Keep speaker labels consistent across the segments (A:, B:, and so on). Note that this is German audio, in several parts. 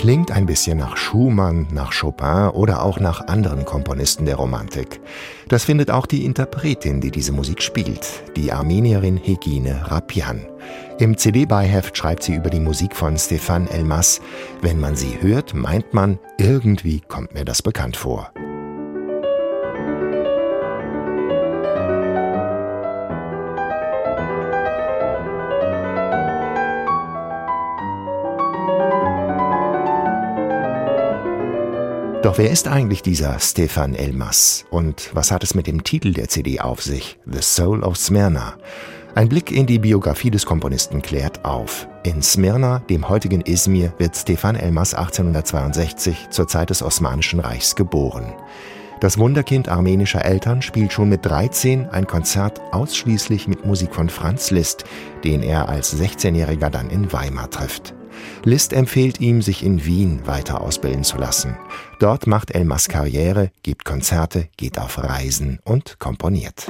A: Klingt ein bisschen nach Schumann, nach Chopin oder auch nach anderen Komponisten der Romantik. Das findet auch die Interpretin, die diese Musik spielt, die Armenierin Hegine Rapian. Im CD-Beiheft schreibt sie über die Musik von Stefan Elmas, wenn man sie hört, meint man, irgendwie kommt mir das bekannt vor. Doch wer ist eigentlich dieser Stefan Elmas und was hat es mit dem Titel der CD auf sich, The Soul of Smyrna? Ein Blick in die Biografie des Komponisten klärt auf. In Smyrna, dem heutigen Izmir, wird Stefan Elmas 1862 zur Zeit des Osmanischen Reichs geboren. Das Wunderkind armenischer Eltern spielt schon mit 13 ein Konzert ausschließlich mit Musik von Franz Liszt, den er als 16-Jähriger dann in Weimar trifft. Liszt empfiehlt ihm, sich in Wien weiter ausbilden zu lassen. Dort macht Elmas Karriere, gibt Konzerte, geht auf Reisen und komponiert.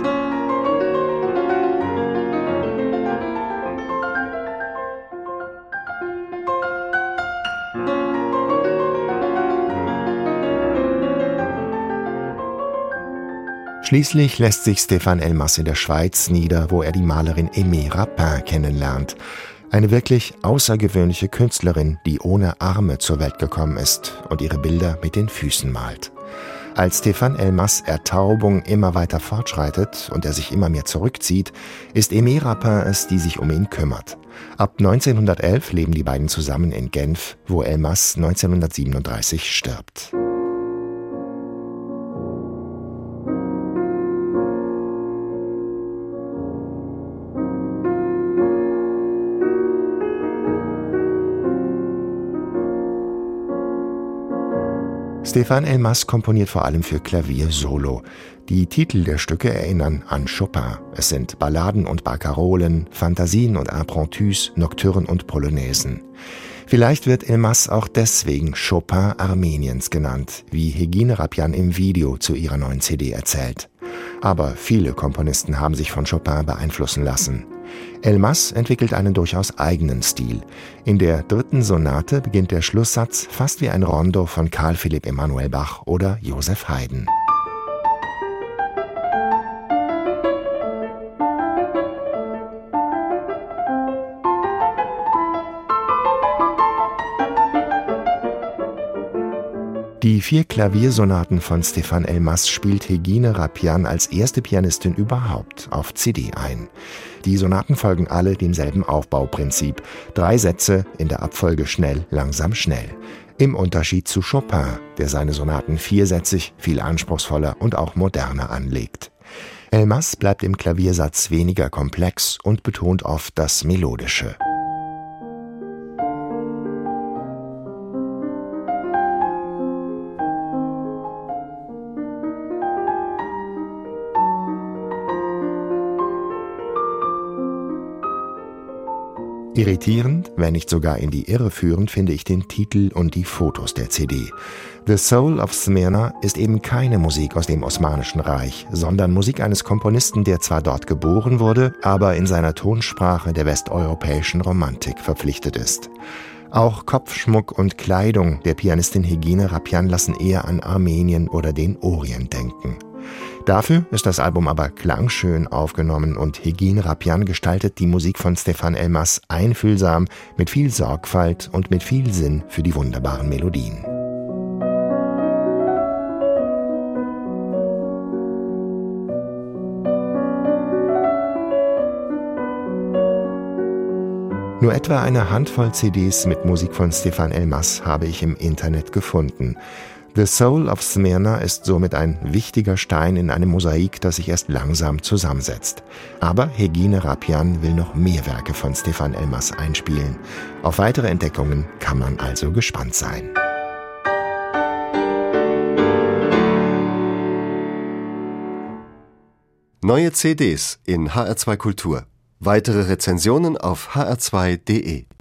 A: Schließlich lässt sich Stéphane Elmas in der Schweiz nieder, wo er die Malerin Aimée Rapin kennenlernt. Eine wirklich außergewöhnliche Künstlerin, die ohne Arme zur Welt gekommen ist und ihre Bilder mit den Füßen malt. Als Stéphane Elmas Ertaubung immer weiter fortschreitet und er sich immer mehr zurückzieht, ist Aimé Rapin es, die sich um ihn kümmert. Ab 1911 leben die beiden zusammen in Genf, wo Elmas 1937 stirbt. Stefan Elmas komponiert vor allem für Klavier solo. Die Titel der Stücke erinnern an Chopin. Es sind Balladen und Barcarolen, Fantasien und Impromptus, Nocturnen und Polonaisen. Vielleicht wird Elmas auch deswegen Chopin Armeniens genannt, wie Hegine Rapian im Video zu ihrer neuen CD erzählt. Aber viele Komponisten haben sich von Chopin beeinflussen lassen. Elmas entwickelt einen durchaus eigenen Stil. In der dritten Sonate beginnt der Schlusssatz fast wie ein Rondo von Karl Philipp Emanuel Bach oder Joseph Haydn. Die vier Klaviersonaten von Stefan Elmas spielt Hegine Rapian als erste Pianistin überhaupt auf CD ein. Die Sonaten folgen alle demselben Aufbauprinzip. Drei Sätze in der Abfolge schnell, langsam, schnell. Im Unterschied zu Chopin, der seine Sonaten viersätzig, viel anspruchsvoller und auch moderner anlegt. Elmas bleibt im Klaviersatz weniger komplex und betont oft das Melodische. Irritierend, wenn nicht sogar in die Irre führend, finde ich den Titel und die Fotos der CD. The Soul of Smyrna ist eben keine Musik aus dem Osmanischen Reich, sondern Musik eines Komponisten, der zwar dort geboren wurde, aber in seiner Tonsprache der westeuropäischen Romantik verpflichtet ist. Auch Kopfschmuck und Kleidung der Pianistin Hegine Rapian lassen eher an Armenien oder den Orient denken. Dafür ist das Album aber klangschön aufgenommen und Hegin Rapian gestaltet die Musik von Stefan Elmas einfühlsam, mit viel Sorgfalt und mit viel Sinn für die wunderbaren Melodien. Nur etwa eine Handvoll CDs mit Musik von Stefan Elmas habe ich im Internet gefunden. The Soul of Smyrna ist somit ein wichtiger Stein in einem Mosaik, das sich erst langsam zusammensetzt. Aber Hegine Rapian will noch mehr Werke von Stefan Elmas einspielen. Auf weitere Entdeckungen kann man also gespannt sein.
B: Neue CDs in HR2 Kultur. Weitere Rezensionen auf hr2.de